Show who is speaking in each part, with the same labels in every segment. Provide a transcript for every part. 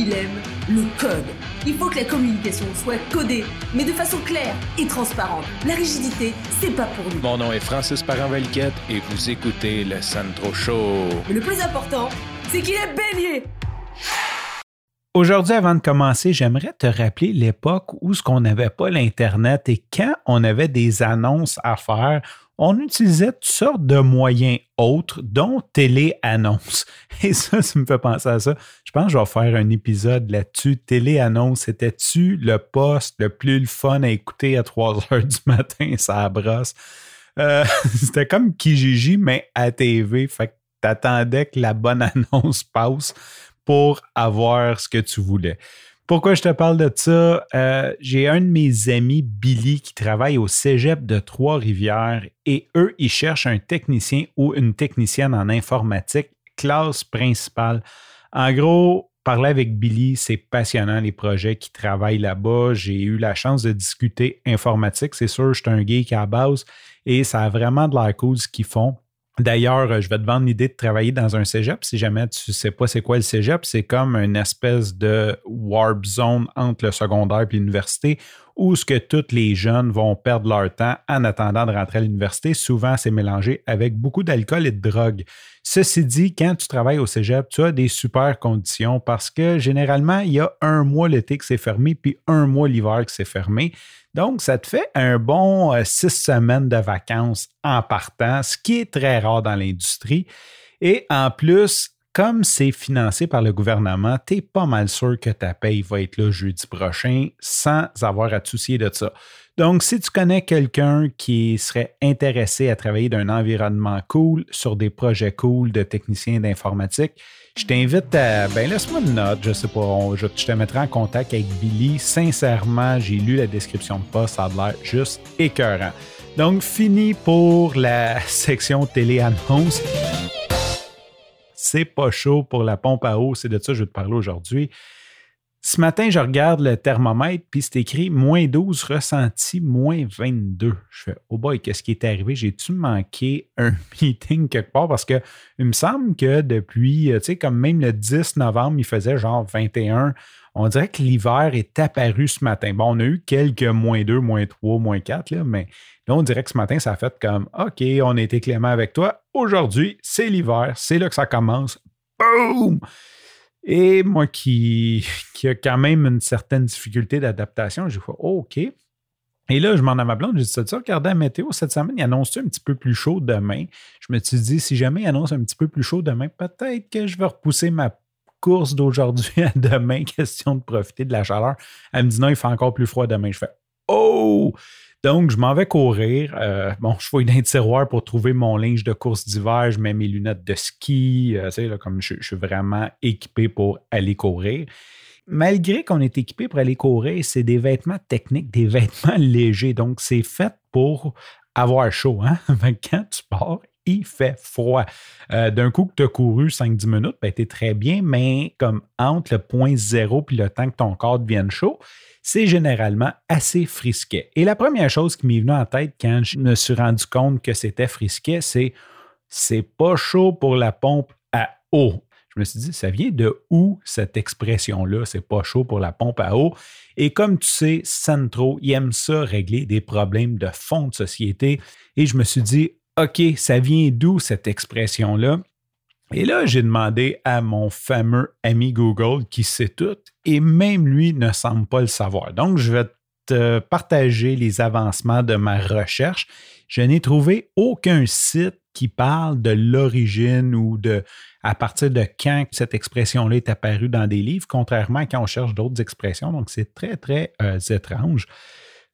Speaker 1: il aime le code. Il faut que la communication soit codée, mais de façon claire et transparente. La rigidité, c'est pas pour nous.
Speaker 2: Mon nom est Francis parent et vous écoutez le Sandro Show.
Speaker 1: Mais le plus important, c'est qu'il est bélier.
Speaker 3: Aujourd'hui, avant de commencer, j'aimerais te rappeler l'époque où ce qu'on n'avait pas l'Internet et quand on avait des annonces à faire, on utilisait toutes sortes de moyens autres, dont télé-annonce. Et ça, ça me fait penser à ça. Je pense que je vais faire un épisode là-dessus. Télé-annonce, c'était-tu le poste le plus fun à écouter à 3 heures du matin, ça brosse? Euh, c'était comme Kijiji, mais à TV. Fait que t'attendais que la bonne annonce passe pour avoir ce que tu voulais. Pourquoi je te parle de ça? Euh, j'ai un de mes amis, Billy, qui travaille au cégep de Trois-Rivières et eux, ils cherchent un technicien ou une technicienne en informatique, classe principale. En gros, parler avec Billy, c'est passionnant les projets qui travaillent là-bas. J'ai eu la chance de discuter informatique. C'est sûr, je suis un geek à la base et ça a vraiment de l'air cool ce qu'ils font. D'ailleurs, euh, je vais te vendre l'idée de travailler dans un cégep. Si jamais tu ne sais pas c'est quoi le cégep, c'est comme une espèce de warp zone entre le secondaire et l'université où ce que tous les jeunes vont perdre leur temps en attendant de rentrer à l'université. Souvent, c'est mélangé avec beaucoup d'alcool et de drogue. Ceci dit, quand tu travailles au cégep, tu as des super conditions parce que généralement, il y a un mois l'été que c'est fermé, puis un mois l'hiver que c'est fermé. Donc, ça te fait un bon euh, six semaines de vacances en partant, ce qui est très rare dans l'industrie. Et en plus, comme c'est financé par le gouvernement, tu es pas mal sûr que ta paye va être là jeudi prochain sans avoir à te soucier de ça. Donc, si tu connais quelqu'un qui serait intéressé à travailler dans un environnement cool, sur des projets cool de techniciens d'informatique, je t'invite à. Ben, laisse-moi une note, je sais pas. je, te mettrai en contact avec Billy. Sincèrement, j'ai lu la description de poste, ça a l'air juste écœurant. Donc, fini pour la section télé-annonce. C'est pas chaud pour la pompe à eau, c'est de ça que je vais te parler aujourd'hui. Ce matin, je regarde le thermomètre, puis c'est écrit moins 12 ressenti, moins 22. Je fais, oh boy, qu'est-ce qui est arrivé? J'ai-tu manqué un meeting quelque part? Parce que il me semble que depuis, euh, tu sais, comme même le 10 novembre, il faisait genre 21. On dirait que l'hiver est apparu ce matin. Bon, on a eu quelques moins 2, moins 3, moins 4, là, mais là, on dirait que ce matin, ça a fait comme OK, on a été clément avec toi. Aujourd'hui, c'est l'hiver, c'est là que ça commence. Boum! Et moi qui, qui a quand même une certaine difficulté d'adaptation, j'ai fait OK. Et là, je m'en ma blonde, j'ai dit ça, regardez la météo cette semaine, il annonce un petit peu plus chaud demain? Je me suis dit, si jamais il annonce un petit peu plus chaud demain, peut-être que je vais repousser ma course d'aujourd'hui à demain, question de profiter de la chaleur. Elle me dit non, il fait encore plus froid demain. Je fais Oh! Donc, je m'en vais courir. Euh, bon, je fouille dans le tiroir pour trouver mon linge de course d'hiver. Je mets mes lunettes de ski. Euh, tu sais, là, comme je, suis vraiment équipé pour aller courir. Malgré qu'on est équipé pour aller courir, c'est des vêtements techniques, des vêtements légers. Donc, c'est fait pour avoir chaud. Hein? Quand tu pars, il fait froid. Euh, d'un coup que tu as couru 5-10 minutes, ben, tu es très bien, mais comme entre le point zéro et le temps que ton corps devienne chaud, c'est généralement assez frisquet. Et la première chose qui m'est venue en tête quand je me suis rendu compte que c'était frisquet, c'est c'est pas chaud pour la pompe à eau. Je me suis dit, ça vient de où cette expression-là? C'est pas chaud pour la pompe à eau? Et comme tu sais, Centro, il aime ça régler des problèmes de fond de société. Et je me suis dit, OK, ça vient d'où cette expression-là? Et là, j'ai demandé à mon fameux ami Google qui sait tout, et même lui ne semble pas le savoir. Donc, je vais te partager les avancements de ma recherche. Je n'ai trouvé aucun site qui parle de l'origine ou de à partir de quand cette expression-là est apparue dans des livres, contrairement à quand on cherche d'autres expressions. Donc, c'est très, très euh, étrange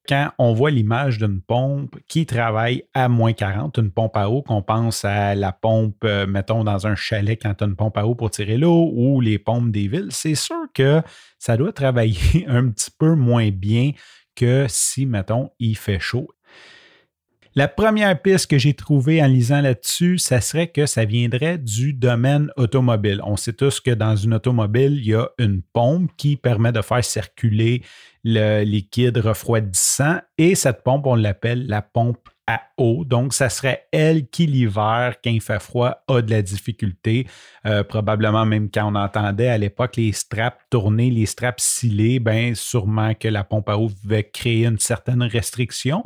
Speaker 3: quand on voit l'image d'une pompe qui travaille à moins 40, une pompe à eau, qu'on pense à la pompe, euh, mettons, dans un chalet quand tu as une pompe à eau pour tirer l'eau ou les pompes des villes, c'est sûr que ça doit travailler un petit peu moins bien que si, mettons, il fait chaud la première piste que j'ai trouvée en lisant là-dessus, ça serait que ça viendrait du domaine automobile. On sait tous que dans une automobile, il y a une pompe qui permet de faire circuler le liquide refroidissant et cette pompe, on l'appelle la pompe à eau. Donc, ça serait elle qui, l'hiver, quand il fait froid, a de la difficulté. Euh, probablement même quand on entendait à l'époque les straps tourner, les straps scellés, bien sûrement que la pompe à eau devait créer une certaine restriction.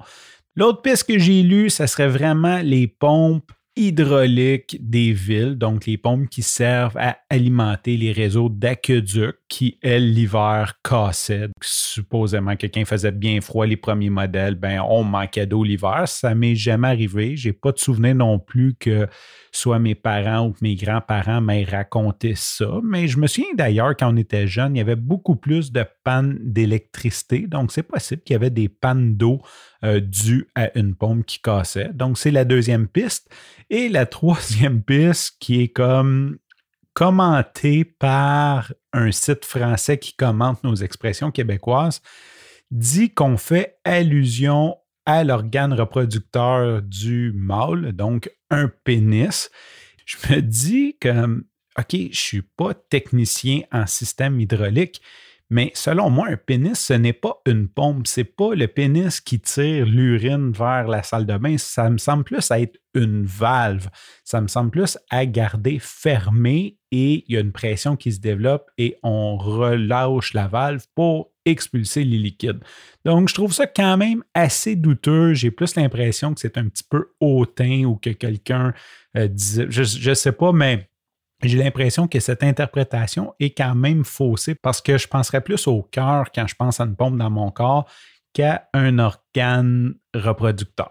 Speaker 3: L'autre piste que j'ai lue, ça serait vraiment les pompes hydrauliques des villes, donc les pompes qui servent à alimenter les réseaux d'aqueducs qui, elles, l'hiver, cassaient. Supposément que quand il faisait bien froid, les premiers modèles, ben, on manquait d'eau l'hiver. Ça m'est jamais arrivé. J'ai pas de souvenir non plus que soit mes parents ou mes grands-parents m'aient raconté ça. Mais je me souviens d'ailleurs, quand on était jeune, il y avait beaucoup plus de pannes d'électricité. Donc, c'est possible qu'il y avait des pannes d'eau euh, dues à une pompe qui cassait. Donc, c'est la deuxième piste. Et la troisième piste qui est comme commenté par un site français qui commente nos expressions québécoises, dit qu'on fait allusion à l'organe reproducteur du mâle, donc un pénis. Je me dis que, OK, je ne suis pas technicien en système hydraulique, mais selon moi, un pénis, ce n'est pas une pompe. C'est pas le pénis qui tire l'urine vers la salle de bain. Ça me semble plus être une valve. Ça me semble plus à garder fermée et il y a une pression qui se développe et on relâche la valve pour expulser les liquides. Donc, je trouve ça quand même assez douteux. J'ai plus l'impression que c'est un petit peu hautain ou que quelqu'un euh, disait, je ne sais pas, mais j'ai l'impression que cette interprétation est quand même faussée parce que je penserais plus au cœur quand je pense à une pompe dans mon corps qu'à un organe reproducteur.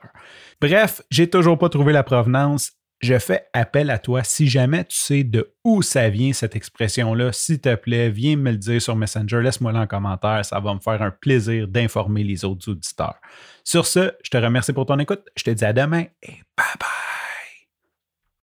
Speaker 3: Bref, j'ai toujours pas trouvé la provenance. Je fais appel à toi. Si jamais tu sais de où ça vient, cette expression-là, s'il te plaît, viens me le dire sur Messenger, laisse-moi là en commentaire. Ça va me faire un plaisir d'informer les autres auditeurs. Sur ce, je te remercie pour ton écoute. Je te dis à demain et bye bye.